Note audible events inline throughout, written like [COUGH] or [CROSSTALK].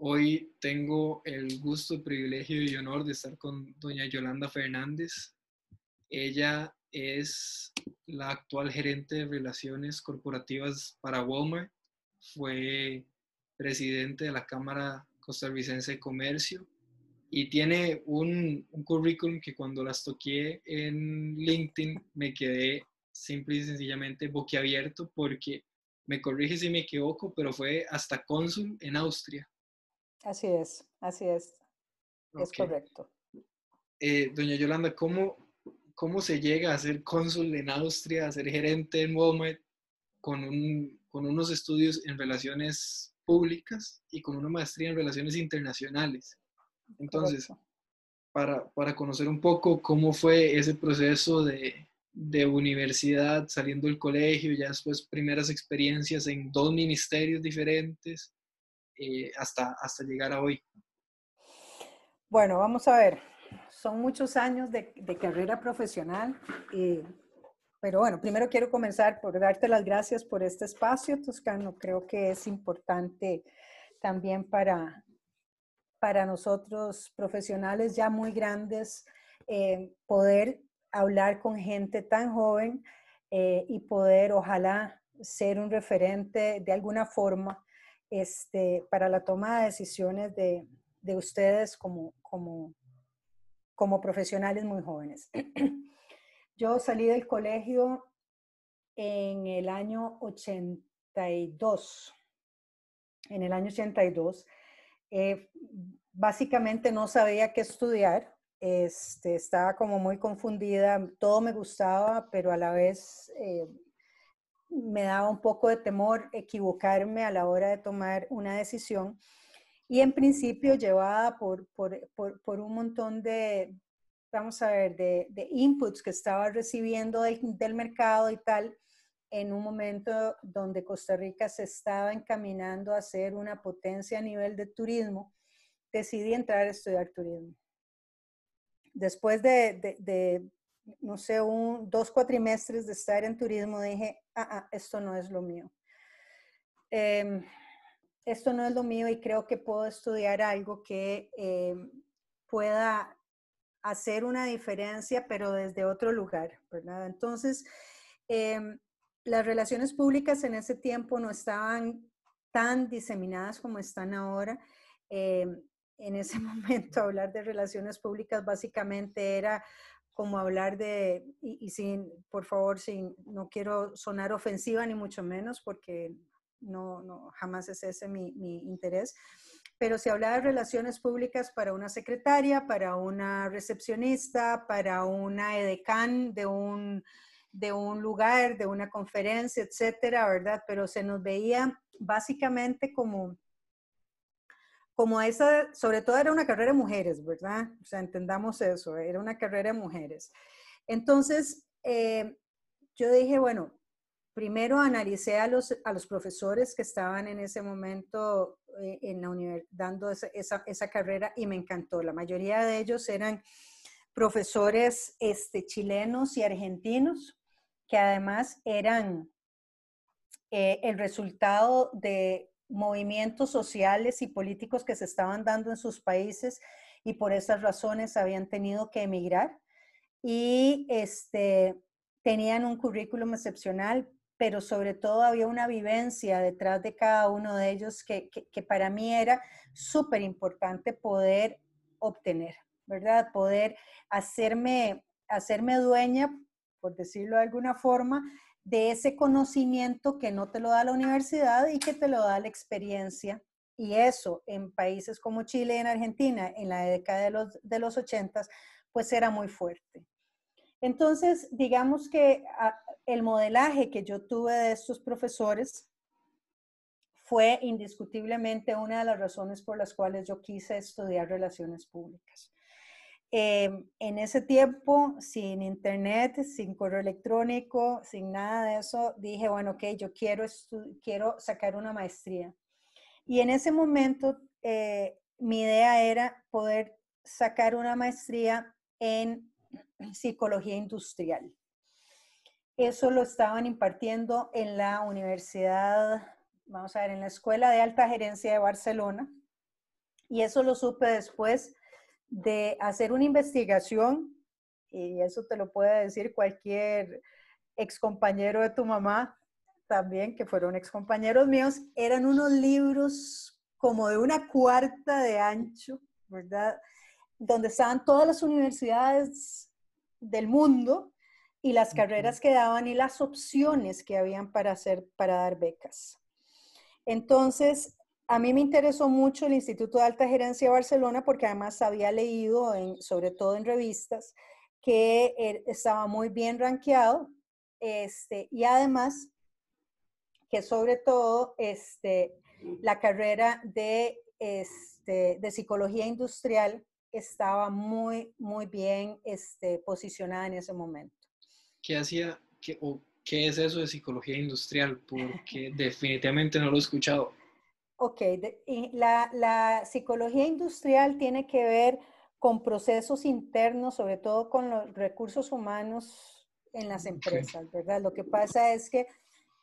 Hoy tengo el gusto, privilegio y honor de estar con doña Yolanda Fernández. Ella es la actual gerente de relaciones corporativas para Walmart. Fue presidente de la Cámara Costarricense de Comercio y tiene un, un currículum que cuando las toqué en LinkedIn me quedé simple y sencillamente boquiabierto porque me corrige si me equivoco, pero fue hasta cónsul en Austria. Así es, así es. Es correcto. Eh, doña Yolanda, ¿cómo, ¿cómo se llega a ser cónsul en Austria, a ser gerente en Walmart con, un, con unos estudios en relaciones públicas y con una maestría en relaciones internacionales? Entonces, para, para, conocer un poco cómo fue ese proceso de, de universidad, saliendo del colegio, ya después primeras experiencias en dos ministerios diferentes, eh, hasta, hasta llegar a hoy? Bueno, vamos a ver. Son muchos años de, de carrera profesional, pero bueno, primero quiero comenzar por darte las gracias por este espacio, Toscano. Creo que es importante también para, para nosotros profesionales ya muy grandes eh, poder hablar con gente tan joven eh, y poder, ojalá, ser un referente de alguna forma este, para la toma de decisiones de, de ustedes como profesionales muy jóvenes. [CLEARS THROAT] Yo salí del colegio en el año 82. En el año 82. Eh, básicamente no sabía qué estudiar. Este, estaba como muy confundida, todo me gustaba, pero a la vez eh, me daba un poco de temor equivocarme a la hora de tomar una decisión. Y en principio llevada por, por, por, un montón de, vamos a ver, de, de inputs que estaba recibiendo del, mercado y tal, en un momento donde Costa Rica se estaba encaminando a ser una potencia a nivel de turismo, decidí entrar a estudiar turismo después de, de, no sé, un, dos cuatrimestres de estar en turismo, dije, ah, ah esto no es lo mío. Em, esto no es lo mío y creo que puedo estudiar algo que em, pueda hacer una diferencia, pero desde otro lugar, ¿verdad? Entonces, em, las relaciones públicas en ese tiempo no estaban tan diseminadas como están ahora en ese [LAUGHS] momento hablar de relaciones públicas básicamente era como hablar de, y, sin, por favor, sin, no quiero sonar ofensiva ni mucho menos porque no, no jamás es ese mi, mi interés, pero si hablaba de relaciones públicas para una secretaria, para una recepcionista, para una edecán de un, de un lugar, de una conferencia, etcétera, ¿verdad? Pero se nos veía básicamente como como esa, sobre todo era una carrera de mujeres, ¿verdad? O sea, entendamos eso, era una carrera de mujeres. Entonces, eh, yo dije, bueno, primero analicé a los, a los profesores que estaban en ese momento eh, en la dando esa, esa, esa, carrera y me encantó. La mayoría de ellos eran profesores este, chilenos y argentinos que además eran eh, el resultado de movimientos sociales y políticos que se estaban dando en sus países y por esas razones habían tenido que emigrar y este, tenían un currículum excepcional, pero sobre todo había una vivencia detrás de cada uno de ellos que, que, para mí era súper importante poder obtener, ¿verdad? Poder hacerme, hacerme dueña, por decirlo de alguna forma, de ese conocimiento que no te lo da la universidad y que te lo da la experiencia. Y eso en países como Chile y en Argentina, en la década de los, de los 80, pues era muy fuerte. Entonces, digamos que ah, el modelaje que yo tuve de estos profesores fue indiscutiblemente una de las razones por las cuales yo quise estudiar relaciones públicas. Em, en ese tiempo, sin internet, sin correo electrónico, sin nada de eso, dije, bueno, ok, yo quiero, quiero sacar una maestría. Y en ese momento, eh, mi idea era poder sacar una maestría en [CLEARS THROAT] psicología industrial. Eso lo estaban impartiendo en la universidad, vamos a ver, en la Escuela de Alta Gerencia de Barcelona. Y eso lo supe después de hacer una investigación, y eso te lo puede decir cualquier ex compañero de tu mamá también, que fueron ex compañeros míos, eran unos libros como de una cuarta de ancho, ¿verdad? Donde estaban todas las universidades del mundo y las carreras que daban y las opciones que habían para hacer, para dar becas. Entonces, a mí me interesó mucho el Instituto de Alta Gerencia de Barcelona porque además había leído, en, sobre todo en revistas, que er, estaba muy bien rankeado este, y además que sobre todo este, la carrera de, este, de psicología industrial estaba muy, muy bien este, posicionada en ese momento. ¿Qué hacía qué, o qué es eso de psicología industrial? Porque [LAUGHS] definitivamente no lo he escuchado. Ok, la, la, psicología industrial tiene que ver con procesos internos, sobre todo con los recursos humanos en las empresas, ¿verdad? Lo que pasa es que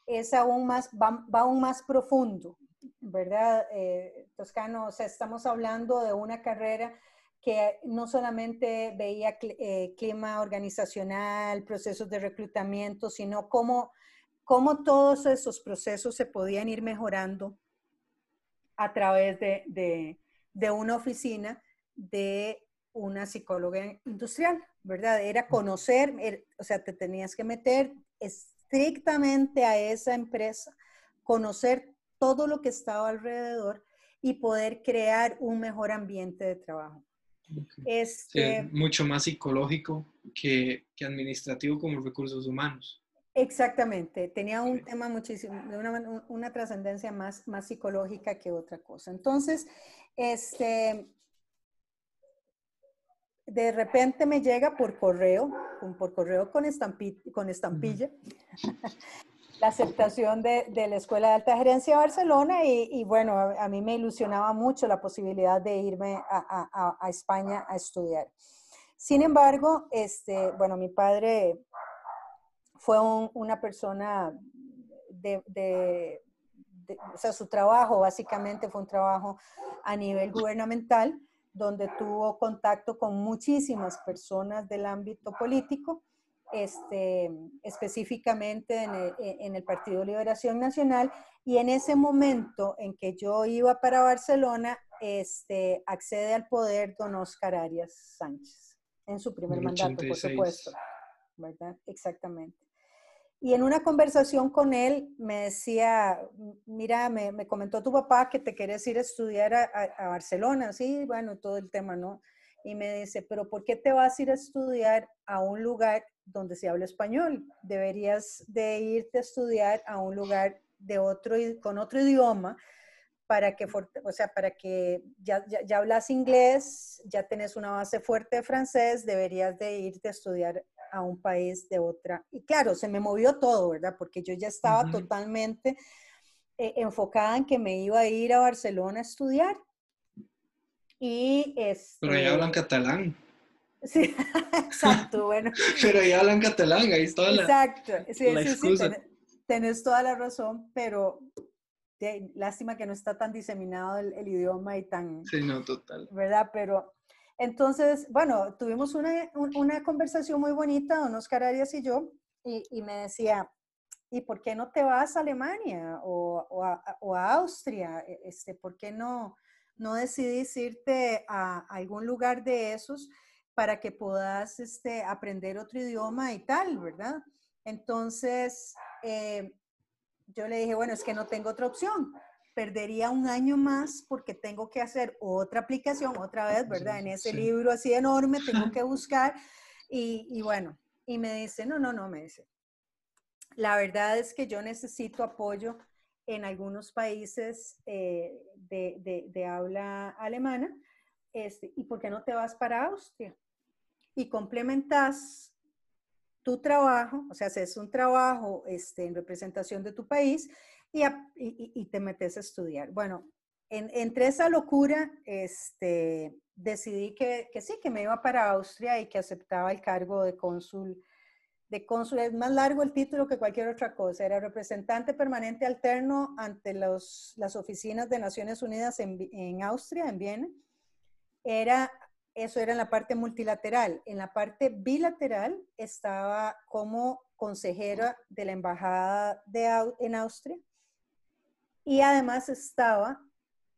es aún más, va, va aún más profundo, ¿verdad? Eh, Toscano, o sea, estamos hablando de una carrera que no solamente veía eh, clima organizacional, procesos de reclutamiento, sino cómo, cómo todos esos procesos se podían ir mejorando a través de, de, de una oficina de una psicóloga industrial, ¿verdad? Era conocer, er, o sea, te tenías que meter estrictamente a esa empresa, conocer todo lo que estaba alrededor y poder crear un mejor ambiente de trabajo. Este, mucho más psicológico que, que, administrativo como recursos humanos. Exactamente, tenía un tema muchísimo, de una, una trascendencia más, más psicológica que otra cosa. Entonces, este, de repente me llega por correo, por correo con, con estampilla, [LAUGHS] la aceptación de, de, la Escuela de Alta Gerencia de Barcelona y, y bueno, a, mí me ilusionaba mucho la posibilidad de irme a, a, a, España a estudiar. Sin embargo, este, bueno, mi padre fue una persona de, de, de, o sea, su trabajo básicamente fue un trabajo a nivel gubernamental, donde tuvo contacto con muchísimas personas del ámbito político este, específicamente en el, Partido Liberación Nacional, y en ese momento en que yo iba para Barcelona, este, accede al poder don Oscar Arias Sánchez, en su primer mandato, por supuesto. ¿Verdad? Exactamente. Y en una conversación con él me decía, mira, me, comentó tu papá que te quieres ir a estudiar a, a, Barcelona, sí, bueno, todo el tema, ¿no? Y me dice, pero ¿por qué te vas a ir a estudiar a un lugar donde se habla español. Deberías de irte a estudiar a un lugar de otro, con otro idioma para que, o sea, para que ya, ya, hablas inglés, ya tenés una base fuerte de francés, deberías de irte a estudiar a un país de otra. Y claro, se me movió todo, ¿verdad? Porque yo ya estaba totalmente eh, enfocada en que me iba a ir a Barcelona a estudiar. Y Pero ya hablan este catalán. [LAUGHS] Sí, exacto, bueno. [LAUGHS] pero ya hablan catalán, ahí está la, exacto. Sí, sí, sí, tenés, toda la razón, pero lástima que no está tan diseminado el, idioma y tan... Sí, no, total. ¿Verdad? Pero entonces, bueno, tuvimos una, una conversación muy bonita, don Oscar Arias y yo, y, me decía, ¿y por qué no te vas a Alemania o, o, a, o a, Austria? E, este, ¿Por qué no, no decidís irte a algún lugar de esos? para que puedas este, aprender otro idioma y tal, ¿verdad? Entonces, eh, yo le dije, bueno, es que no tengo otra opción. Perdería un año más porque tengo que hacer otra aplicación otra vez, ¿verdad? En ese libro así enorme tengo que [LAUGHS] buscar. Y, y, bueno, y me dice, no, no, no, me dice. La verdad es que yo necesito apoyo en algunos países eh, de, de, de, habla alemana. Este, ¿Y por qué no te vas para Austria? y complementas tu trabajo, o sea, haces un trabajo este, en representación de tu país y, y, te metes a estudiar. Bueno, en, entre esa locura, este, decidí que, que, sí, que me iba para Austria y que aceptaba el cargo de cónsul de cónsul, es más largo el título que cualquier otra cosa, era representante permanente alterno ante los, las oficinas de Naciones Unidas en, en Austria, en Viena. Era, eso era en la parte multilateral. En la parte bilateral estaba como consejera de la Embajada de, en Austria y además estaba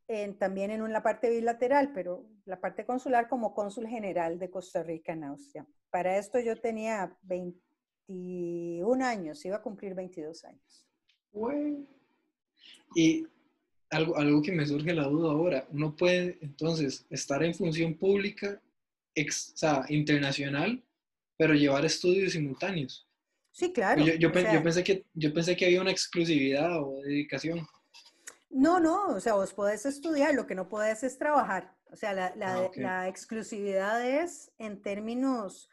en, también en la parte bilateral, pero la parte consular como cónsul general de Costa Rica en Austria. Para esto yo tenía 21 años, iba a cumplir 22 años. Y algo, algo que me surge la duda ahora, uno puede entonces estar en función pública, ex, o sea, internacional, pero llevar estudios simultáneos. Sí, claro. Yo, yo, pensé que, yo pensé que había una exclusividad o dedicación. No, no, o sea, vos podés estudiar, lo que no podés es trabajar. O sea, la, la, ah, exclusividad es en términos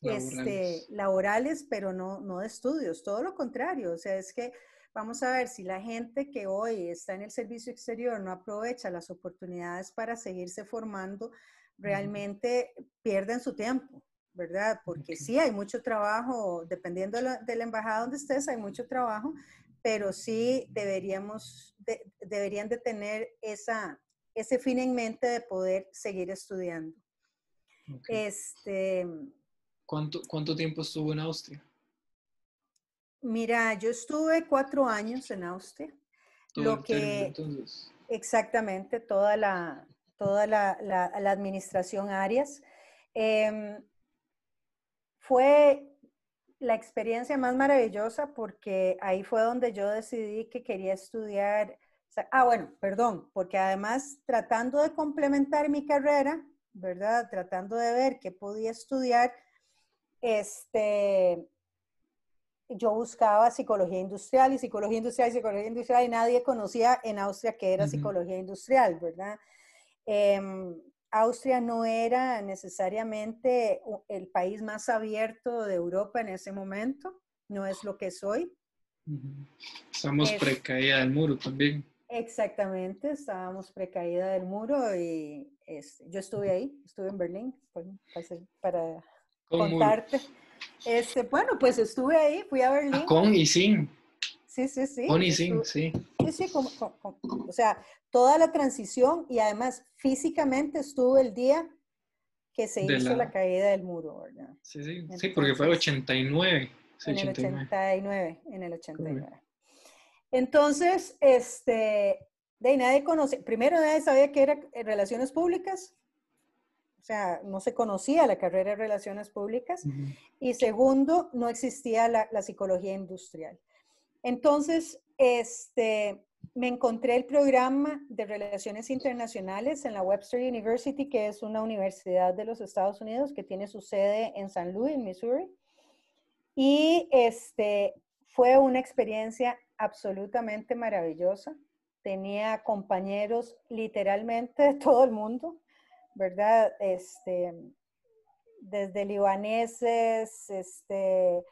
laborales, este, laborales pero no, no de estudios, todo lo contrario. O sea, es que vamos a ver si la gente que hoy está en el servicio exterior no aprovecha las oportunidades para seguirse formando, realmente pierden su tiempo. ¿verdad? Porque sí hay mucho trabajo, dependiendo de la, embajada donde estés, hay mucho trajo, pero sí deberíamos, deberían de tener esa, ese fin en mente de poder seguir estudiando. Este, ¿Cuánto, ¿Cuánto tiempo estuvo en Austria? Mira, yo estuve cuatro años en Austria. lo que, entonces. Exactamente, toda la, toda la, la, administración Arias. Em, fue la experiencia más maravillosa porque ahí fue donde yo decidí que quería estudiar. ah, bueno, perdón, porque además tratando de complementar mi carrera, ¿verdad? Tratando de ver qué podía estudiar, este, yo buscaba psicología industrial y psicología industrial y psicología industrial y nadie conocía en Austria que era psicología industrial, ¿verdad? Em, Austria no era necesariamente el país más abierto de Europa en ese momento, no es lo que soy. Estamos precaída del muro también. Exactamente, estábamos precaída del muro y este, yo estuve ahí, estuve en Berlín para, contarte. Este, bueno, pues estuve ahí, fui a Berlín. Con y sin. Sí, sí, sí. Con y sin, sí. Sí, sí, o sea, toda la transición y además físicamente estuvo el día que se hizo la... caída del muro, ¿verdad? Sí, sí, sí, porque fue el 89. en el 89, en el 89. Entonces, este, de nadie conoce, primero nadie sabía que era relaciones públicas, o sea, no se conocía la carrera de relaciones públicas, y segundo, no existía la, la psicología industrial. Entonces, este, me encontré el programa de Relaciones Internacionales en la Webster University, que es una universidad de los Estados Unidos que tiene su sede en San Luis, Missouri. Y este, fue una experiencia absolutamente maravillosa. Tenía compañeros literalmente de todo el mundo, ¿verdad? Este, desde libaneses, este,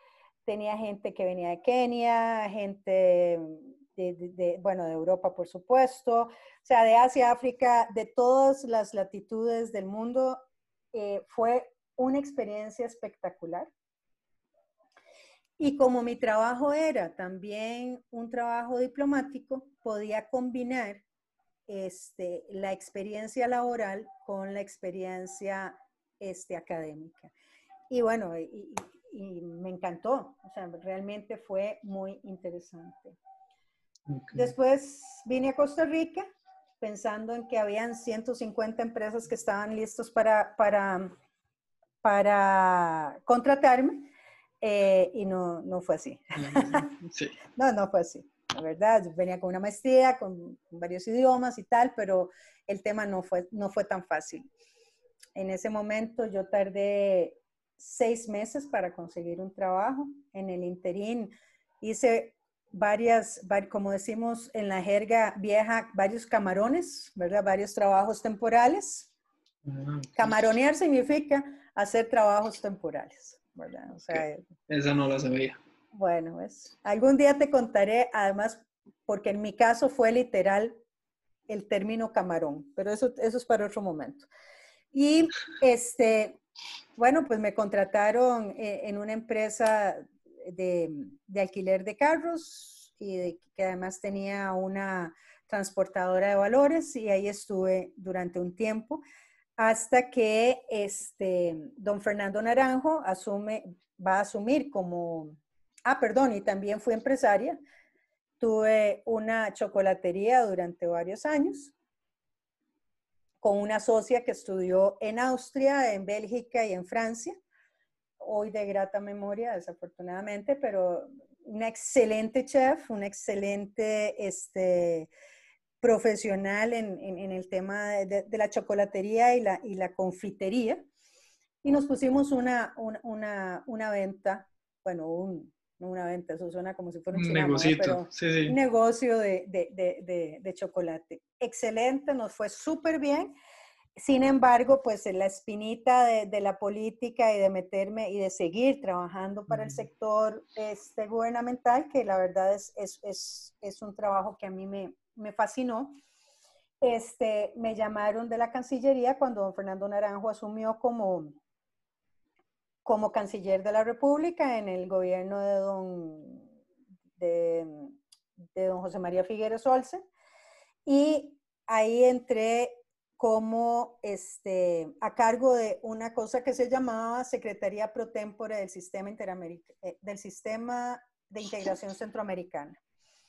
tenía gente que venía de Kenia, gente de, bueno, de Europa, por supuesto, o sea, de Asia, África, de todas las latitudes del mundo. Eh, fue una experiencia espectacular. Y como mi trabajo era también un trabajo diplomático, podía combinar este, la experiencia laboral con la experiencia este, académica. Y bueno, y me encantó, o sea, realmente fue muy interesante. Después vine a Costa Rica pensando en que habían 150 empresas que estaban listos para, para, para contratarme eh, y no, no fue así. [LAUGHS] no, no fue así. La verdad, venía con una maestría, con, varios idiomas y tal, pero el tema no fue, no fue tan fácil. En ese momento yo tardé seis meses para conseguir un trabajo. En el interín hice varias, como decimos en la jerga vieja, varios camarones, ¿verdad? Varios trabajos temporales. Ah, Camaronear significa hacer trabajos temporales, ¿verdad? O sea, Esa no la sabía. Bueno, es, algún día te contaré, además, porque en mi caso fue literal el término camarón, pero eso, eso es para otro momento. Y este, Bueno, pues me contrataron eh, en una empresa de, alquiler de carros y que además tenía una transportadora de valores y ahí estuve durante un tiempo hasta que este, don Fernando Naranjo asume, va a asumir como, ah, perdón, y también fui empresaria. Tuve una chocolatería durante varios años con una socia que estudió en Austria, en Bélgica y en Francia. Hoy de grata memoria, desafortunadamente, pero una excelente chef, una excelente este, profesional en, el tema de, la chocolatería y la, y la confitería. Y nos pusimos una, una, una, venta, bueno, un, no una venta, eso suena como si fuera un, negocio, pero un negocio de, de, de, chocolate. Excelente, nos fue súper bien. Sin embargo, pues la espinita de, la política y de meterme y de seguir trabajando para el sector este, gubernamental, que la verdad es, es, es, es un trabajo que a mí me, me fascinó. Este, me llamaron de la Cancillería cuando don Fernando Naranjo asumió como, como canciller de la República en el gobierno de don, de, don José María Figueres Olsen. Y ahí entré como este, a cargo de una cosa que se llamaba Secretaría Pro Tempore del Sistema, eh, del Sistema de Integración Centroamericana.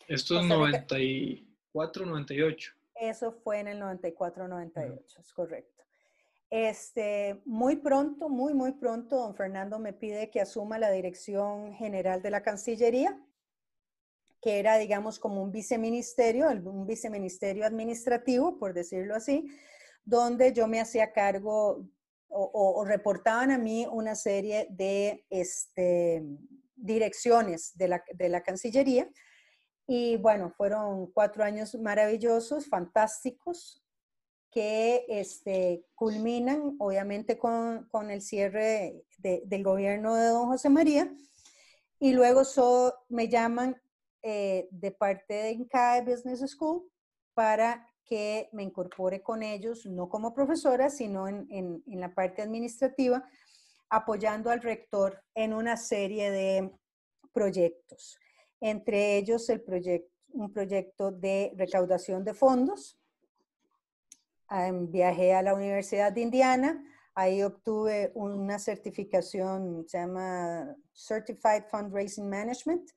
Esto es 90 y... 98. Eso fue en el 94-98, es correcto. Este, muy pronto, muy, muy pronto, don Fernando me pide que asuma la dirección general de la Cancillería, que era, digamos, como un viceministerio, un viceministerio administrativo, por decirlo así, donde yo me hacía cargo o, reportaban a mí una serie de este, direcciones de la Cancillería. Y bueno, fueron cuatro años maravillosos, fantásticos, que este, culminan obviamente con, con el cierre del gobierno de don José María. Y luego me llaman eh, de parte de INCAE Business School para que me incorpore con ellos, no como profesora, sino en, en, en la parte administrativa, apoyando al rector en una serie de proyectos entre ellos el proyecto, un proyecto de recaudación de fondos. Viajé a la Universidad de Indiana, ahí obtuve una certificación, se llama Certified Fundraising Management,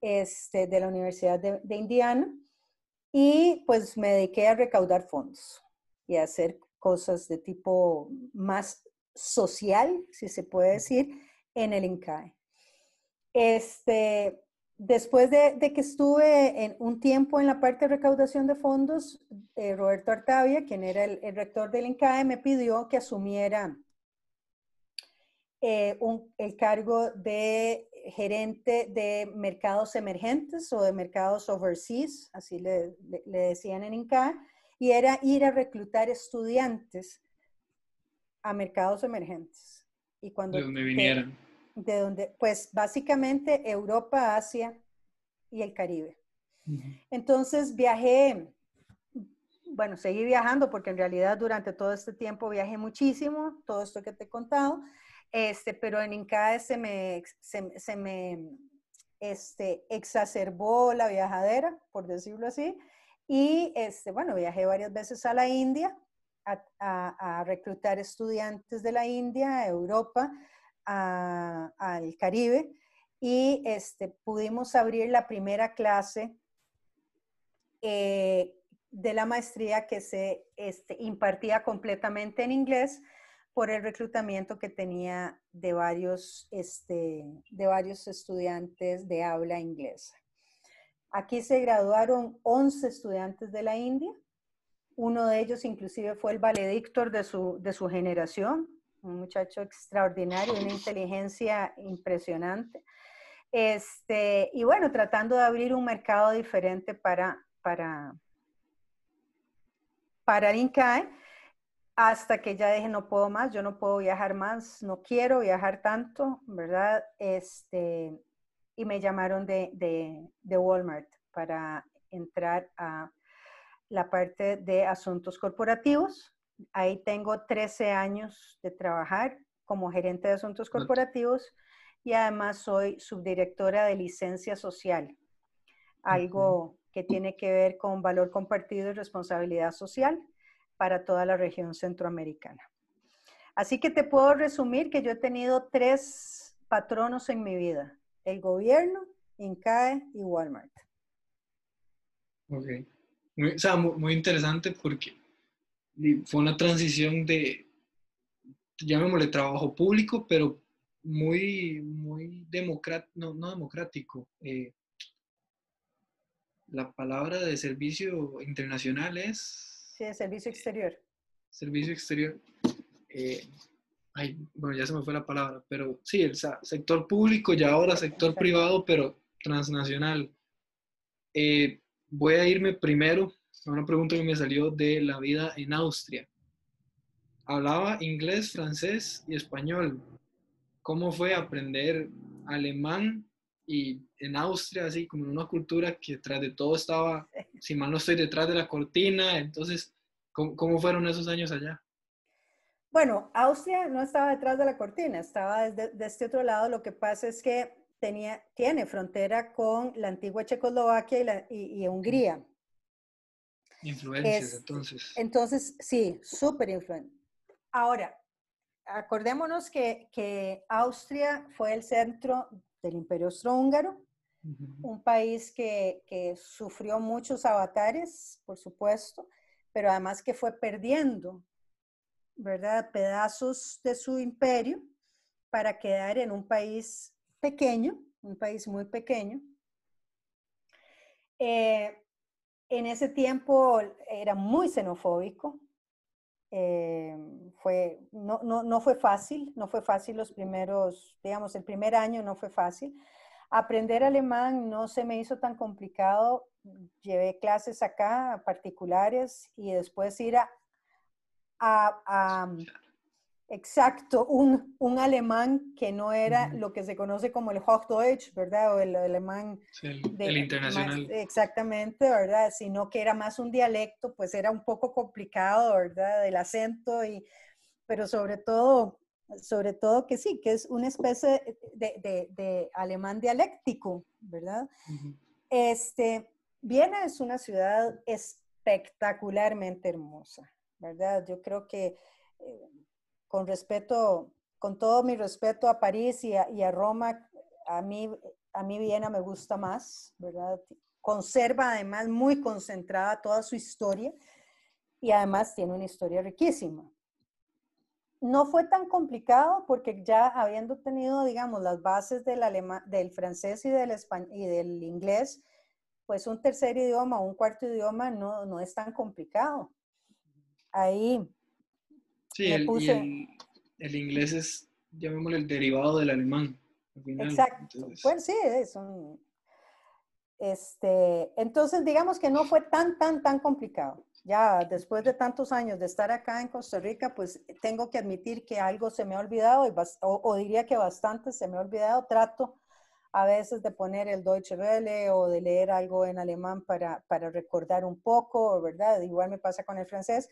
este, de la Universidad de, Indiana, y pues me dediqué a recaudar fondos y a hacer cosas de tipo más social, si se puede decir, en el INCAE. Este, Después de, que estuve en un tiempo en la parte de recaudación de fondos, eh, Roberto Artavia, quien era el, rector del INCAE, me pidió que asumiera eh, el cargo de gerente de mercados emergentes o de mercados overseas, así le, decían en INCAE, y era ir a reclutar estudiantes a mercados emergentes. Y cuando de donde vinieran de donde, pues básicamente Europa, Asia y el Caribe. Entonces viajé, bueno, seguí viajando porque en realidad durante todo este tiempo viajé muchísimo, todo esto que te he contado, este, pero en INCAE se me, se, me este, exacerbó la viajadera, por decirlo así, y este, bueno, viajé varias veces a la India a, a, a reclutar estudiantes de la India, a Europa, al Caribe y este, pudimos abrir la primera clase eh, de la maestría que se este, impartía completamente en inglés por el reclutamiento que tenía de varios, este, de varios estudiantes de habla inglesa. Aquí se graduaron 11 estudiantes de la India. Uno de ellos inclusive fue el valedictor de su, de su generación, un muchacho extraordinario, una inteligencia impresionante. Este, y bueno, tratando de abrir un mercado diferente para, para, para INCAE, hasta que ya dije, no puedo más, yo no puedo viajar más, no quiero viajar tanto, ¿verdad? Este, y me llamaron de, de Walmart para entrar a la parte de asuntos corporativos Ahí tengo 13 años de trabajar como gerente de asuntos corporativos y además soy subdirectora de licencia social, algo que tiene que ver con valor compartido y responsabilidad social para toda la región centroamericana. Así que te puedo resumir que yo he tenido tres patronos en mi vida, el gobierno, INCAE y Walmart. Ok. Muy, o sea, muy, interesante porque fue una transición de, llamémosle trabajo público, pero muy, muy democrático, no, no democrático. Eh, la palabra de servicio internacional es... Sí, servicio exterior. Servicio exterior. Eh, ay, bueno, ya se me fue la palabra, pero sí, el sector público y ahora sector privado, pero transnacional. Eh, voy a irme primero una pregunta que me salió de la vida en Austria. Hablaba inglés, francés y español. ¿Cómo fue aprender alemán y en Austria, así como en una cultura que tras de todo estaba, si mal no estoy, detrás de la cortina? Entonces, ¿cómo, fueron esos años allá? Bueno, Austria no estaba detrás de la cortina, estaba desde, de este otro lado. Lo que pasa es que tenía, tiene frontera con la antigua Checoslovaquia y, Hungría. Influencias, entonces. Entonces, sí, súper influente. Ahora, acordémonos que, que, Austria fue el centro del Imperio Austrohúngaro, un país que, que, sufrió muchos avatares, por supuesto, pero además que fue perdiendo, ¿verdad?, pedazos de su imperio para quedar en un país pequeño, un país muy pequeño. Eh, en ese tiempo era muy xenofóbico. Fue, no, fue fácil, no fue fácil los primeros, digamos, el primer año no fue fácil. Aprender alemán no se me hizo tan complicado. Llevé clases acá particulares y después ir a Exacto, un, un, alemán que no era lo que se conoce como el Hochdeutsch, ¿verdad? O el, alemán el internacional. exactamente, ¿verdad? Sino que era más un dialecto, pues era un poco complicado, ¿verdad? El acento, y, pero sobre todo, sobre todo que sí, que es una especie de, de, de alemán dialéctico, ¿verdad? este, Viena es una ciudad espectacularmente hermosa, ¿verdad? Yo creo que... Eh, con respeto, con todo mi respeto a París y a, Roma, a mí, a mí Viena me gusta más, ¿verdad? Conserva además muy concentrada toda su historia y además tiene una historia riquísima. No fue tan complicado porque ya habiendo tenido, digamos, las bases del, francés y del, y del inglés, pues un tercer idioma un cuarto idioma no, no es tan complicado. Ahí Sí, el, el, inglés es, llamémosle, el derivado del alemán. Exacto. Pues sí, es un... Este, entonces, digamos que no fue tan, tan, tan complicado. Ya después de tantos años de estar acá en Costa Rica, pues tengo que admitir que algo se me ha olvidado, y o, diría que bastante se me ha olvidado. Trato a veces de poner el Deutsche Welle o de leer algo en alemán para, para recordar un poco, ¿verdad? Igual me pasa con el francés,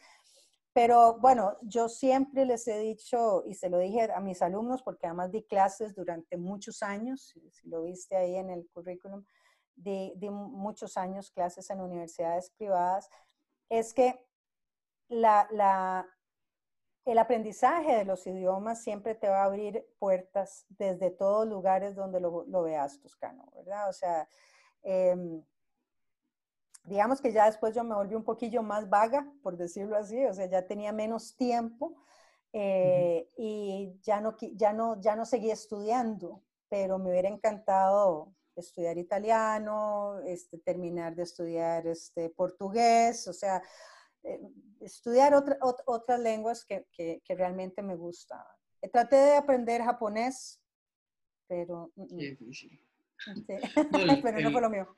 pero bueno, yo siempre les he dicho, y se lo dije a mis alumnos, porque además di clases durante muchos años, si lo viste ahí en el currículum, di, muchos años clases en universidades privadas, es que la, el aprendizaje de los idiomas siempre te va a abrir puertas desde todos lugares donde lo, veas, Toscano, ¿verdad? O sea, eh, digamos que ya después yo me volví un poquillo más vaga, por decirlo así, o sea, ya tenía menos tiempo eh, y ya no, ya, no, ya no seguía estudiando, pero me hubiera encantado estudiar italiano, este, terminar de estudiar este, portugués, o sea, eh, estudiar otra, otras lenguas que, que, realmente me gustaban. Eh, traté de aprender japonés, pero... Mm, mm. difícil. [LAUGHS] pero no fue lo mío.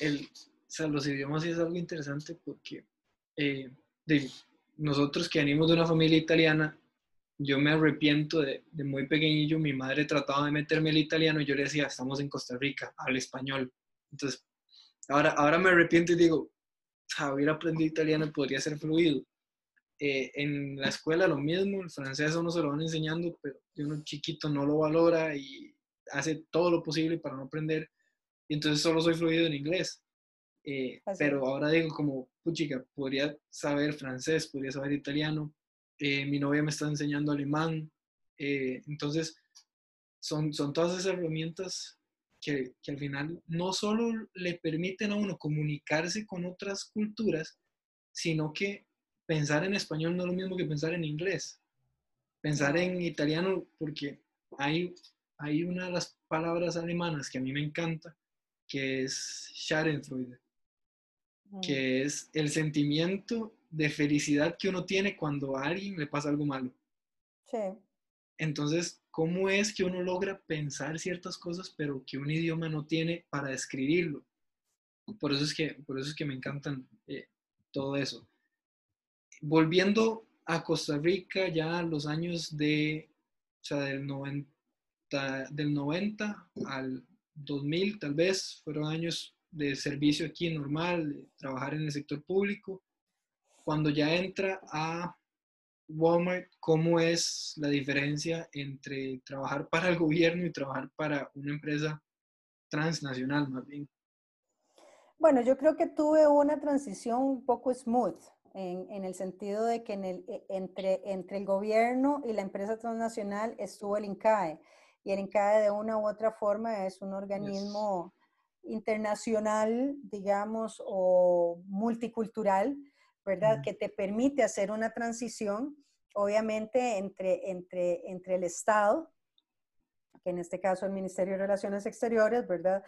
El, o sea, los idiomas es algo interesante porque eh, de, nosotros que venimos de una familia italiana, yo me arrepiento de, de, muy pequeñillo, mi madre trataba de meterme el italiano y yo le decía, estamos en Costa Rica, habla español. Entonces, ahora, ahora me arrepiento y digo, hubiera aprendido italiano podría ser fluido. eh, en la escuela lo mismo, el francés uno se lo van enseñando, pero uno chiquito no lo valora y hace todo lo posible para no aprender, y entonces solo soy fluido en inglés. Eh, pero ahora digo como, puchica, podría saber francés, podría saber italiano, eh, mi novia me está enseñando alemán, entonces son, son todas esas herramientas que, que, al final no solo le permiten a uno comunicarse con otras culturas, sino que pensar en español no es lo mismo que pensar en inglés. Pensar en italiano, porque hay, hay una de las palabras alemanas que a mí me encanta, que es Schadenfreude, que es el sentimiento de felicidad que uno tiene cuando a alguien le pasa algo malo. Sí. Entonces, ¿cómo es que uno logra pensar ciertas cosas, pero que un idioma no tiene para describirlo? Por eso es que, por eso es que me encantan eh, todo eso volviendo a Costa Rica ya los años de, o sea, del 90, del 90 al 2000 tal vez, fueron años de servicio aquí normal, de trabajar en el sector público. Cuando ya entra a Walmart, ¿cómo es la diferencia entre trabajar para el gobierno y trabajar para una empresa transnacional más bien? Bueno, yo creo que tuve una transición un poco smooth en, el sentido de que en el, e, entre, entre el gobierno y la empresa transnacional estuvo el INCAE. Y el INCAE de una u otra forma es un organismo internacional, digamos, o multicultural, ¿verdad? Que te permite hacer una transición, obviamente, entre, entre, entre el Estado, que en este caso el Ministerio de Relaciones Exteriores, ¿verdad?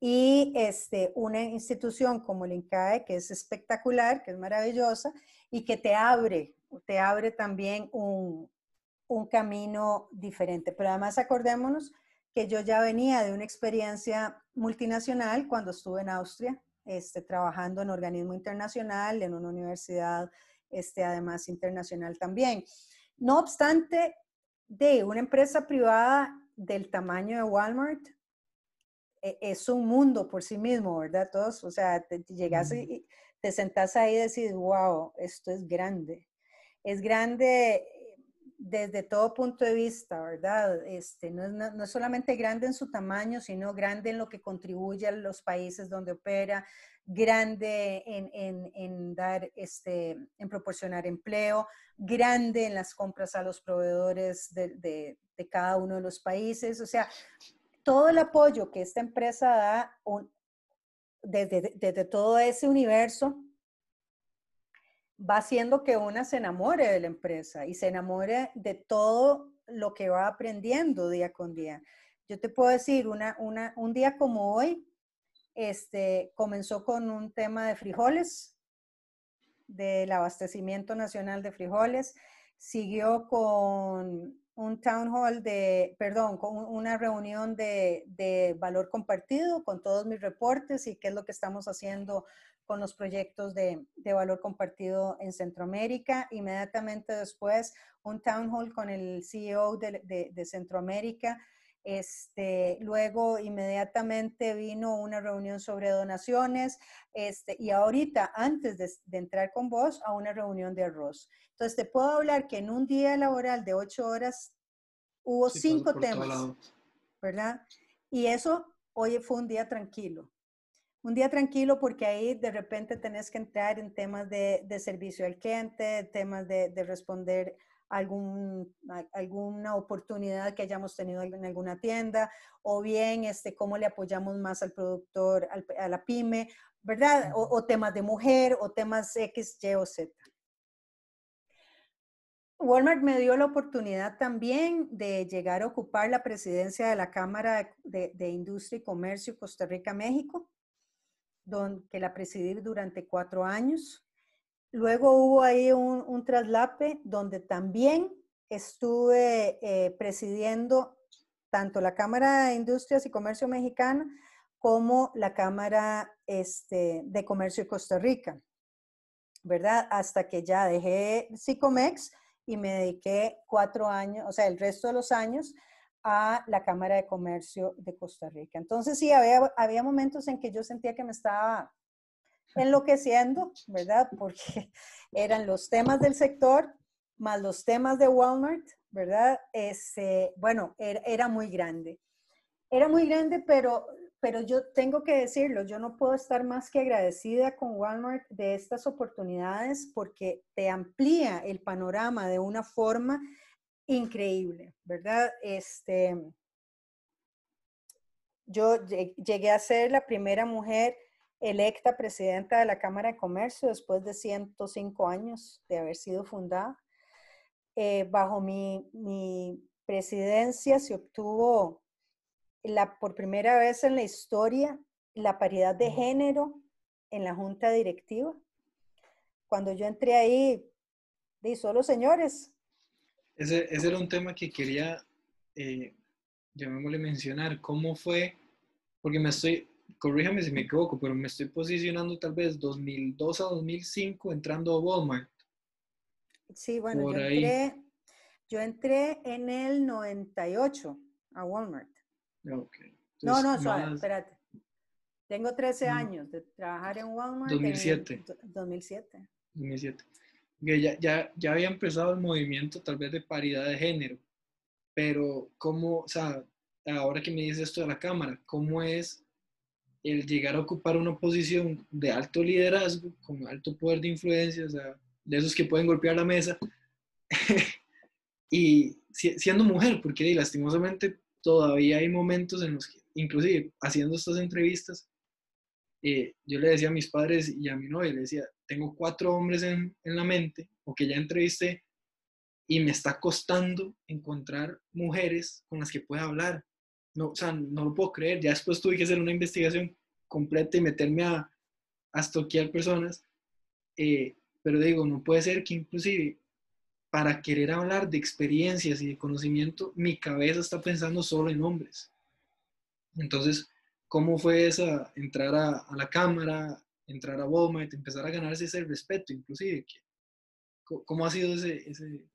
y este, una institución como el INCAE, que es espectacular, que es maravillosa y que te abre, te abre también un, un camino diferente. Pero además acordémonos que yo ya venía de una experiencia multinacional cuando estuve en Austria, este, trabajando en organismo internacional, en una universidad, este, además internacional también. No obstante, de una empresa privada del tamaño de Walmart, e, es un mundo por sí mismo, ¿verdad? Todos, o sea, te, llegas y te sentás ahí y decís, wow, esto es grande. Es grande desde todo punto de vista, ¿verdad? Este, no, es, no, solamente grande en su tamaño, sino grande en lo que contribuye a los países donde opera, grande en, en, en, dar, este, en proporcionar empleo, grande en las compras a los proveedores de, de, de cada uno de los países. O sea, todo el apoyo que esta empresa da desde, todo ese universo va haciendo que una se enamore de la empresa y se enamore de todo lo que va aprendiendo día con día. Yo te puedo decir, una, un día como hoy, este, comenzó con un tema de frijoles, del abastecimiento nacional de frijoles, siguió con un town hall de, perdón, con una reunión de, de, valor compartido con todos mis reportes y qué es lo que estamos haciendo con los proyectos de, de, valor compartido en Centroamérica. Inmediatamente después, un town hall con el CEO de, de Centroamérica. Este, luego, inmediatamente vino una reunión sobre donaciones. Este, y ahorita, antes de, entrar con vos, a una reunión de arroz. Entonces, te puedo hablar que en un día laboral de ocho horas hubo cinco temas, ¿verdad? Y eso, hoy fue un día tranquilo. Un día tranquilo porque ahí de repente tenés que entrar en temas de, servicio al cliente, temas de, responder algún, alguna oportunidad que hayamos tenido en alguna tienda, o bien este, cómo le apoyamos más al productor, a la pyme, ¿verdad? O, o temas de mujer, o temas X, Y o Z. Walmart me dio la oportunidad también de llegar a ocupar la presidencia de la Cámara de, Industria y Comercio Costa Rica-México, que la presidí durante cuatro años. Luego hubo ahí un, traslape donde también estuve eh, presidiendo tanto la Cámara de Industrias y Comercio Mexicana como la Cámara este, de Comercio de Costa Rica, ¿verdad? Hasta que ya dejé SICOMEX y me dediqué cuatro años, o sea, el resto de los años a la Cámara de Comercio de Costa Rica. Entonces sí, había, momentos en que yo sentía que me estaba enloqueciendo, ¿verdad? Porque [LAUGHS] eran los temas del sector más los temas de Walmart, ¿verdad? Este, bueno, era, era muy grande. Era muy grande, pero pero yo tengo que decirlo, yo no puedo estar más que agradecida con Walmart de estas oportunidades porque te amplía el panorama de una forma increíble, ¿verdad? Este, yo llegué a ser la primera mujer electa presidenta de la Cámara de Comercio después de 105 años de haber sido fundada. Eh, bajo mi, mi presidencia se obtuvo la, por primera vez en la historia la paridad de género en la junta directiva. Cuando yo entré ahí, di solo señores. Ese, ese era un tema que quería, eh, llamémosle mencionar, cómo fue, porque me estoy, corríjame si me equivoco, pero me estoy posicionando tal vez 2002 a 2005 entrando a Walmart. Sí, bueno, yo entré, yo entré en el 98 a Walmart no, no, suave, espérate. Tengo 13 mm. años de trabajar en Walmart. 2007. 2007. 2007. Ya, ya, ya había empezado el movimiento tal vez de paridad de género, pero ¿cómo, o sea, ahora que me dices esto de la Cámara, cómo es el llegar a ocupar una posición de alto liderazgo, con alto poder de influencia, o sea, de esos que pueden golpear la mesa, [LAUGHS] y siendo mujer, porque lastimosamente todavía hay momentos en los que, inclusive haciendo estas entrevistas, eh, yo le decía a mis padres y a mi novia, le decía, tengo cuatro hombres en, en la mente, o que ya entrevisté, y me está costando encontrar mujeres con las que pueda hablar. No, o sea, no lo puedo creer. Ya después tuve que hacer una investigación completa y meterme a, a estoquear personas. Eh, pero digo, no puede ser que inclusive para querer hablar de experiencias y de conocimiento, mi cabeza está pensando solo en hombres. Entonces, ¿cómo fue esa entrar a, la cámara, entrar a Walmart, empezar a ganarse ese respeto, inclusive? ¿Cómo ha sido ese.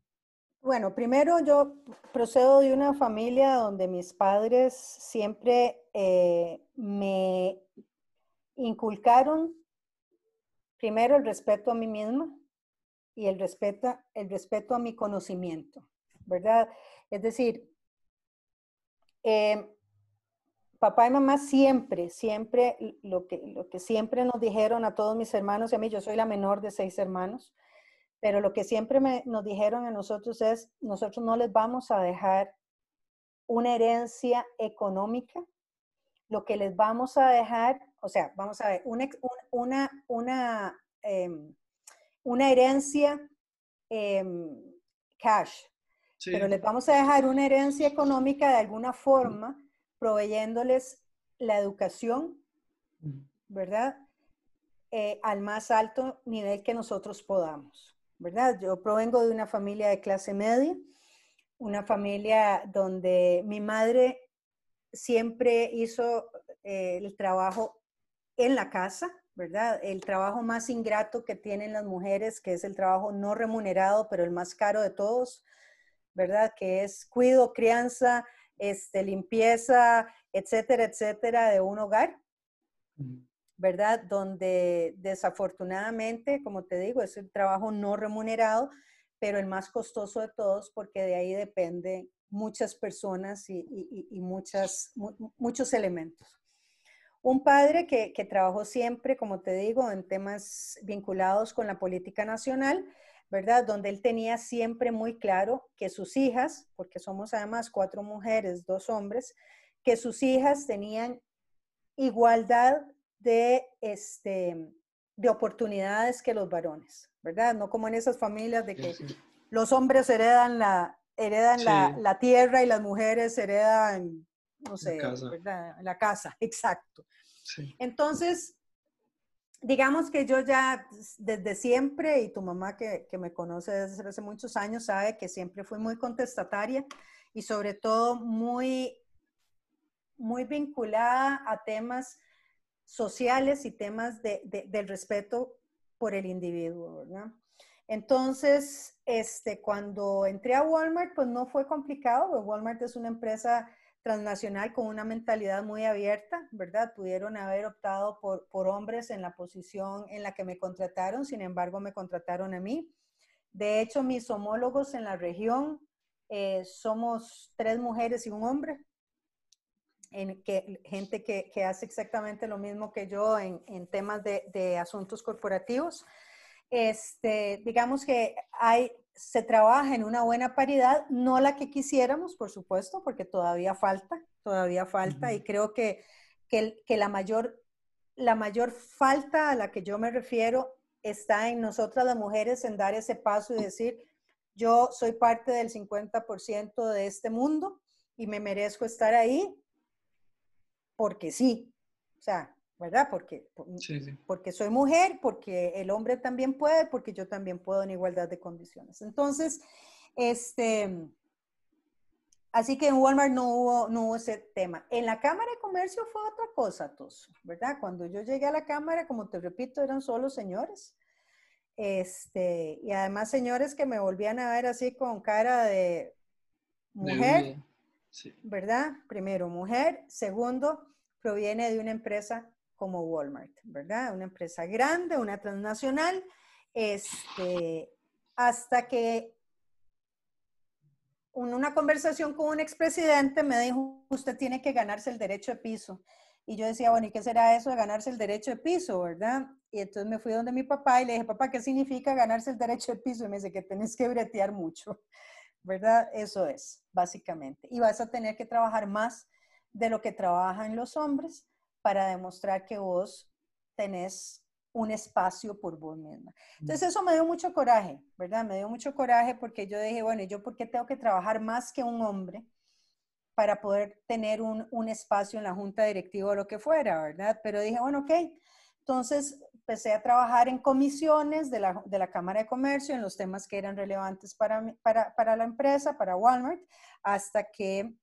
Bueno, primero yo procedo de una familia donde mis padres siempre eh, me inculcaron primero el respeto a mí misma, y el respeto, el respeto a mi conocimiento, ¿verdad? Es decir, eh, papá y mamá siempre, siempre, lo que, lo que siempre nos dijeron a todos mis hermanos y a mí, yo soy la menor de seis hermanos, pero lo que siempre nos dijeron a nosotros es, nosotros no les vamos a dejar una herencia económica, lo que les vamos a dejar, o sea, vamos a ver, una, una, una em, una herencia em, cash, pero les vamos a dejar una herencia económica de alguna forma, proveyéndoles la educación, ¿verdad? Eh, al más alto nivel que nosotros podamos, ¿verdad? Yo provengo de una familia de clase media, una familia donde mi madre siempre hizo eh, el trabajo en la casa, ¿verdad? El trabajo más ingrato que tienen las mujeres, que es el trabajo no remunerado, pero el más caro de todos, ¿verdad? Que es cuido, crianza, este, limpieza, etcétera, etcétera, de un hogar, ¿verdad? Donde desafortunadamente, como te digo, es el trabajo no remunerado, pero el más costoso de todos porque de ahí depende muchas personas y, y muchas, muchos elementos. Un padre que, trabajó siempre, como te digo, en temas vinculados con la política nacional, ¿verdad? Donde él tenía siempre muy claro que sus hijas, porque somos además cuatro mujeres, dos hombres, que sus hijas tenían igualdad de, este, de oportunidades que los varones, ¿verdad? No como en esas familias de que los hombres heredan la, heredan la, tierra y las mujeres heredan no sé, ¿verdad? La casa, [LAUGHS] exacto. Entonces, digamos que yo ya desde siempre, y tu mamá que, que, me conoce desde hace muchos años sabe que siempre fui muy contestataria y sobre todo muy, muy vinculada a temas sociales y temas de, del respeto por el individuo. Entonces, este, cuando entré a Walmart, pues no fue complicado, Walmart es una empresa transnacional con una mentalidad muy abierta, ¿verdad? Pudieron haber optado por, por hombres en la posición en la que me contrataron, sin embargo me contrataron a mí. De hecho, mis homólogos en la región eh, somos tres mujeres y un hombre, en que, gente que, que, hace exactamente lo mismo que yo en, en temas de, de, asuntos corporativos. Este, digamos que hay, se trabaja en una buena paridad, no la que quisiéramos, por supuesto, porque todavía falta, todavía falta, uh -huh. y creo que, que, que, la, mayor, la mayor falta a la que yo me refiero está en nosotras las mujeres en dar ese paso y decir, yo soy parte del 50% de este mundo y me merezco estar ahí porque sí, o sea, ¿verdad? Porque, sí, sí. porque soy mujer, porque el hombre también puede, porque yo también puedo en igualdad de condiciones. Entonces, este, así que en Walmart no hubo, no hubo ese tema. En la Cámara de Comercio fue otra cosa, Tos, ¿verdad? Cuando yo llegué a la Cámara, como te repito, eran solo señores. Este, y además señores que me volvían a ver así con cara de mujer, sí. ¿verdad? Primero, mujer. Segundo, proviene de una empresa como Walmart, ¿verdad? Una empresa grande, una transnacional, este, hasta que en una conversación con un expresidente me dijo, usted tiene que ganarse el derecho de piso. Y yo decía, bueno, ¿y qué será eso de ganarse el derecho de piso, verdad? Y entonces me fui donde mi papá y le dije, papá, ¿qué significa ganarse el derecho de piso? Y me dice que tenés que bretear mucho, [LAUGHS] ¿verdad? Eso es, básicamente. Y vas a tener que trabajar más de lo que trabajan los hombres para demostrar que vos tenés un espacio por vos misma. Entonces eso me dio mucho coraje, ¿verdad? Me dio mucho coraje porque yo dije, bueno, ¿yo por qué tengo que trabajar más que un hombre para poder tener un, un espacio en la junta directiva o lo que fuera, ¿verdad? Pero dije, bueno, ok. Entonces empecé a trabajar en comisiones de la, de la Cámara de Comercio en los temas que eran relevantes para, para, para la empresa, para Walmart, hasta que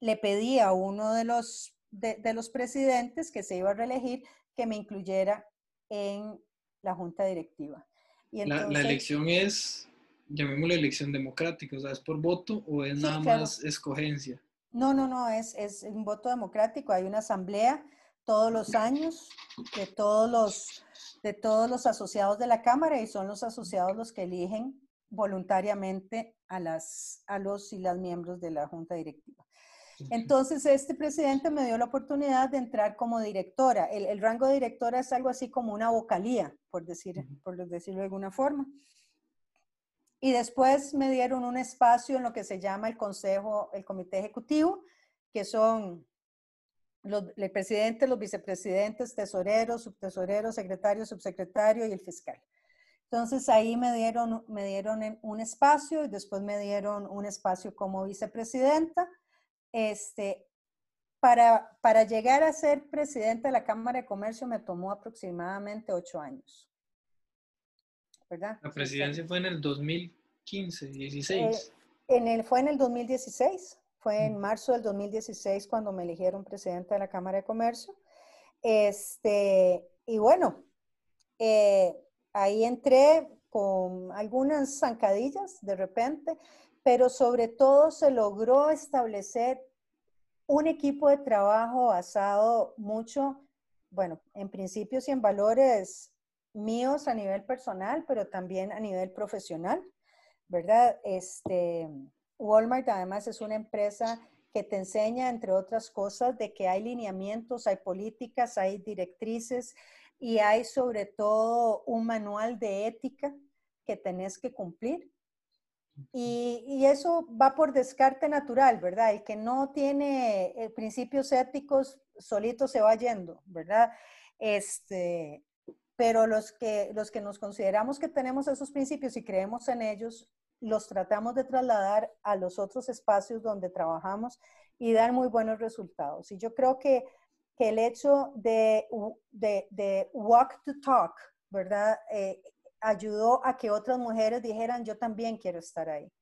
le pedí a uno de los, de, de, los presidentes que se iba a reelegir que me incluyera en la junta directiva. Y entonces, la, la, elección es, llamémosla elección democrática, o sea, ¿es por voto o es sí, nada claro. más escogencia? No, no, no, es, es un voto democrático, hay una asamblea todos los años de todos los, de todos los asociados de la Cámara y son los asociados los que eligen voluntariamente a, las, a los y las miembros de la junta directiva. Entonces, este presidente me dio la oportunidad de entrar como directora. El, el rango de directora es algo así como una vocalía, por, decir, por decirlo de alguna forma. Y después me dieron un espacio en lo que se llama el consejo, el comité ejecutivo, que son los, el presidente, los vicepresidentes, tesoreros, subtesoreros, secretario, subsecretario y el fiscal. Entonces ahí me dieron, me dieron un espacio y después me dieron un espacio como vicepresidenta. Este, para, para llegar a ser presidenta de la Cámara de Comercio me tomó aproximadamente ocho años. ¿Verdad? La presidencia fue en el 2015, 16. Eh, en el, fue en el 2016. Fue en marzo del 2016 cuando me eligieron presidente de la Cámara de Comercio. Este, y bueno, eh, ahí entré con algunas zancadillas de repente, pero sobre todo se logró establecer un equipo de trabajo basado mucho, bueno, en principios y en valores míos a nivel personal, pero también a nivel profesional, ¿verdad? Este, Walmart además es una empresa que te enseña, entre otras cosas, de que hay lineamientos, hay políticas, hay directrices y hay sobre todo un manual de ética que tenés que cumplir. Y, eso va por descarte natural, ¿verdad? El que no tiene eh, principios éticos solito se va yendo, ¿verdad? Este, pero los que, los que nos consideramos que tenemos esos principios y creemos en ellos, los tratamos de trasladar a los otros espacios donde trabajamos y dar muy buenos resultados. Y yo creo que, que el hecho de, de, walk the talk, ¿verdad? Eh, ayudó a que otras mujeres dijeran, yo también quiero estar ahí.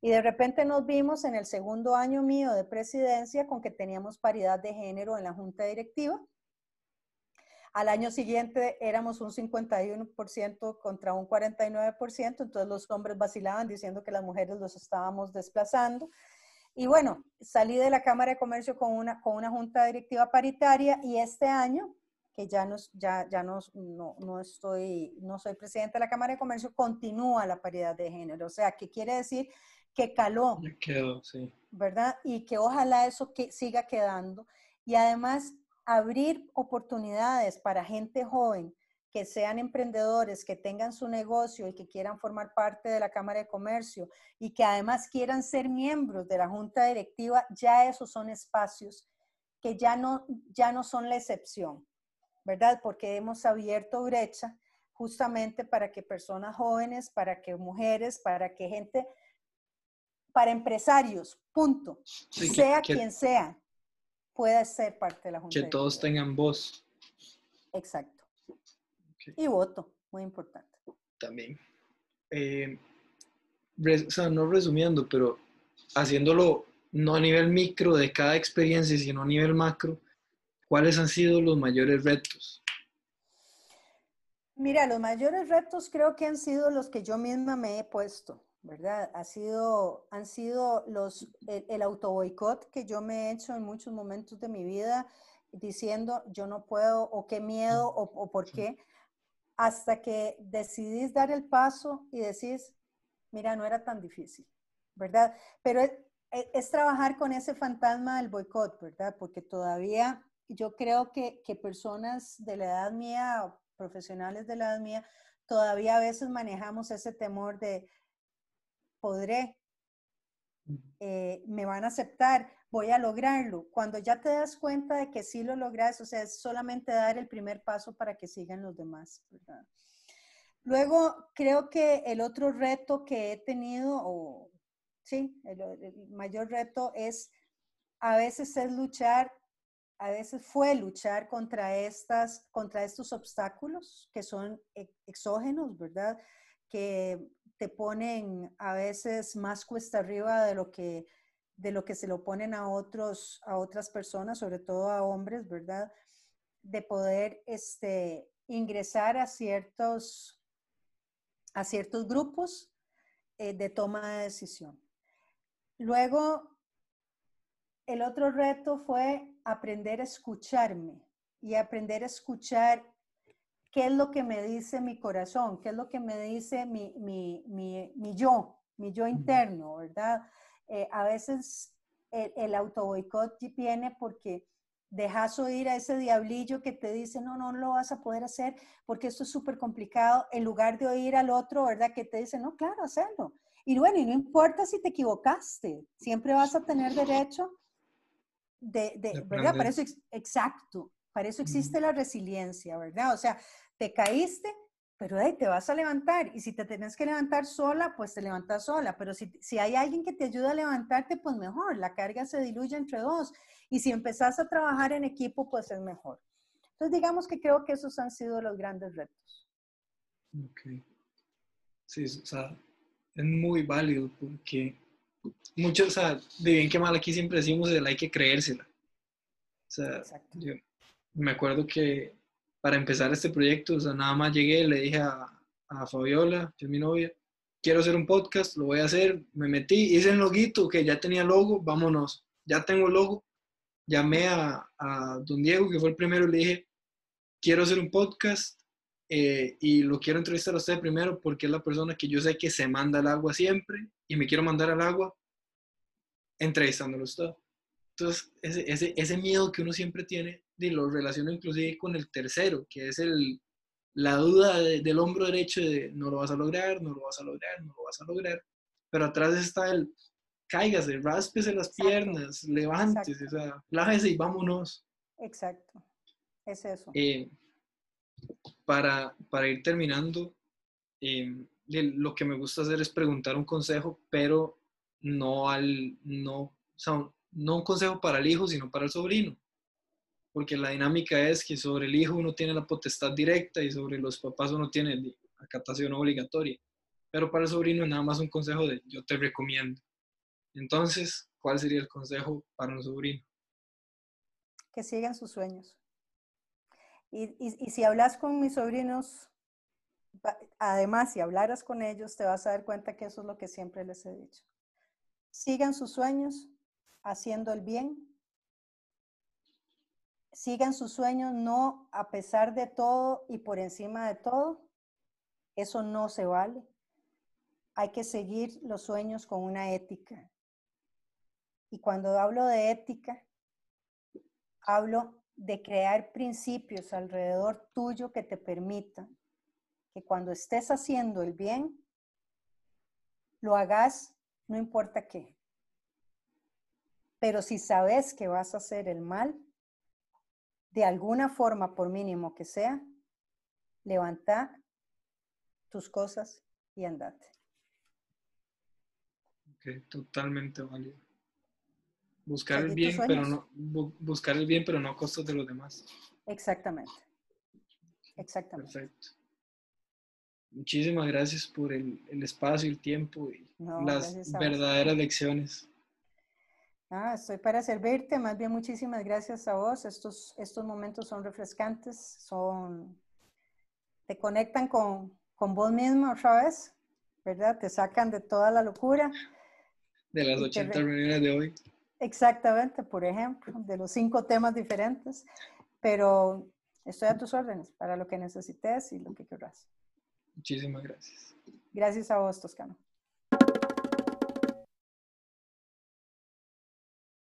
Y de repente nos vimos en el segundo año mío de presidencia con que teníamos paridad de género en la junta directiva al año siguiente éramos un 51% contra un 49%, entonces los hombres vacilaban diciendo que las mujeres los estábamos desplazando. Y bueno, salí de la Cámara de Comercio con una, con una junta directiva paritaria y este año, que ya, nos, ya, ya no, no, estoy, no soy presidente de la Cámara de Comercio, continúa la paridad de género. O sea, ¿qué quiere decir? Que caló. Quedó, sí. ¿Verdad? Y que ojalá eso que siga quedando. Y además, abrir oportunidades para gente joven que sean emprendedores, que tengan su negocio y que quieran formar parte de la Cámara de Comercio y que además quieran ser miembros de la Junta Directiva, ya esos son espacios que ya no, ya no son la excepción, ¿verdad? Porque hemos abierto brecha justamente para que personas jóvenes, para que mujeres, para que gente, para empresarios, punto, sea quien sea, pueda ser parte de la Junta. Que todos tengan voz. Exacto. Y voto, muy importante. También. Eh, o sea, no resumiendo, pero haciéndolo no a nivel micro de cada experiencia, sino a nivel macro, ¿cuáles han sido los mayores retos? Mira, los mayores retos creo que han sido los que yo misma me he puesto, ¿verdad? Ha sido, han sido los, el, el boicot que yo me he hecho en muchos momentos de mi vida diciendo yo no puedo o qué miedo o, o por qué hasta que decidís dar el paso y decís, mira, no era tan difícil, ¿verdad? Pero es, trabajar con ese fantasma del boicot, ¿verdad? Porque todavía yo creo que, que personas de la edad mía, profesionales de la edad mía, todavía a veces manejamos ese temor de, podré, eh, me van a aceptar, voy a lograrlo. Cuando ya te das cuenta de que sí lo logras, o sea, es solamente dar el primer paso para que sigan los demás. Luego, creo que el otro reto que he tenido, o sí, el, mayor reto es a veces es luchar, a veces fue luchar contra, estas, contra estos obstáculos que son exógenos, ¿verdad? Que te ponen a veces más cuesta arriba de lo que de lo que se lo ponen a otros a otras personas, sobre todo a hombres, ¿verdad? De poder este ingresar a ciertos a ciertos grupos eh, de toma de decisión. Luego, el otro reto fue aprender a escucharme y aprender a escuchar qué es lo que me dice mi corazón, qué es lo que me dice mi, mi, mi, mi yo, mi yo interno, ¿verdad? Eh, a veces el, el autoboicot viene porque dejas oír a ese diablillo que te dice, no, no lo vas a poder hacer porque esto es súper complicado, en lugar de oír al otro, ¿verdad? Que te dice, no, claro, hacerlo. Y bueno, y no importa si te equivocaste, siempre vas a tener derecho de, de ¿verdad? Para eso, exacto, para eso existe la resiliencia, ¿verdad? O sea, te caíste, pero ahí te vas a levantar. Y si te tienes que levantar sola, pues te levantas sola. Pero si, si hay alguien que te ayuda a levantarte, pues mejor. La carga se diluye entre dos. Y si empezás a trabajar en equipo, pues es mejor. Entonces, digamos que creo que esos han sido los grandes retos. Ok. Sí, o sea, es muy válido porque muchos, o sea, de bien que mal aquí siempre decimos el hay que creérsela. O sea, yo me acuerdo que para empezar este proyecto, o sea, nada más llegué, le dije a, a Fabiola, que es mi novia, quiero hacer un podcast, lo voy a hacer, me metí, hice el loguito, que ya tenía logo, vámonos, ya tengo logo, llamé a, a, don Diego, que fue el primero, y le dije, quiero hacer un podcast eh, y lo quiero entrevistar a usted primero porque es la persona que yo sé que se manda al agua siempre y me quiero mandar al agua entrevistándolo a usted. Entonces, ese, ese, ese miedo que uno siempre tiene y lo relaciono inclusive con el tercero, que es el, la duda del hombro derecho de no lo vas a lograr, no lo vas a lograr, no lo vas a lograr. Pero atrás está el cáigase, ráspese las piernas, levántese, o sea, plájese y vámonos. Exacto, es eso. Eh, para, ir terminando, eh, lo que me gusta hacer es preguntar un consejo, pero no al, no, o sea, no un consejo para el hijo, sino para el sobrino porque la dinámica es que sobre el hijo uno tiene la potestad directa y sobre los papás uno tiene acatación obligatoria. Pero para el sobrino es nada más un consejo de yo te recomiendo. Entonces, ¿cuál sería el consejo para un sobrino? Que sigan sus sueños. Y, si hablas con mis sobrinos, además, si hablaras con ellos, te vas a dar cuenta que eso es lo que siempre les he dicho. Sigan sus sueños, haciendo el bien. Sigan sus sueños, no a pesar de todo y por encima de todo. Eso no se vale. Hay que seguir los sueños con una ética. Y cuando hablo de ética, hablo de crear principios alrededor tuyo que te permitan que cuando estés haciendo el bien, lo hagas no importa qué. Pero si sabes que vas a hacer el mal, de alguna forma, por mínimo que sea, levanta tus cosas y andate. Ok, totalmente válido. Buscar el bien, pero no buscar el bien, pero no a costas de los demás. Exactamente. Exactamente. Perfecto. Muchísimas gracias por el, el espacio, el tiempo y las verdaderas lecciones. Ah, estoy para servirte, más bien muchísimas gracias a vos. Estos, estos momentos son refrescantes, son, te conectan con, con vos mismo otra vez, ¿verdad? Te sacan de toda la locura. De las 80 reuniones de hoy. Exactamente, por ejemplo, de los cinco temas diferentes, pero estoy a tus órdenes para lo que necesites y lo que quieras. Muchísimas gracias. Gracias a vos, Toscano.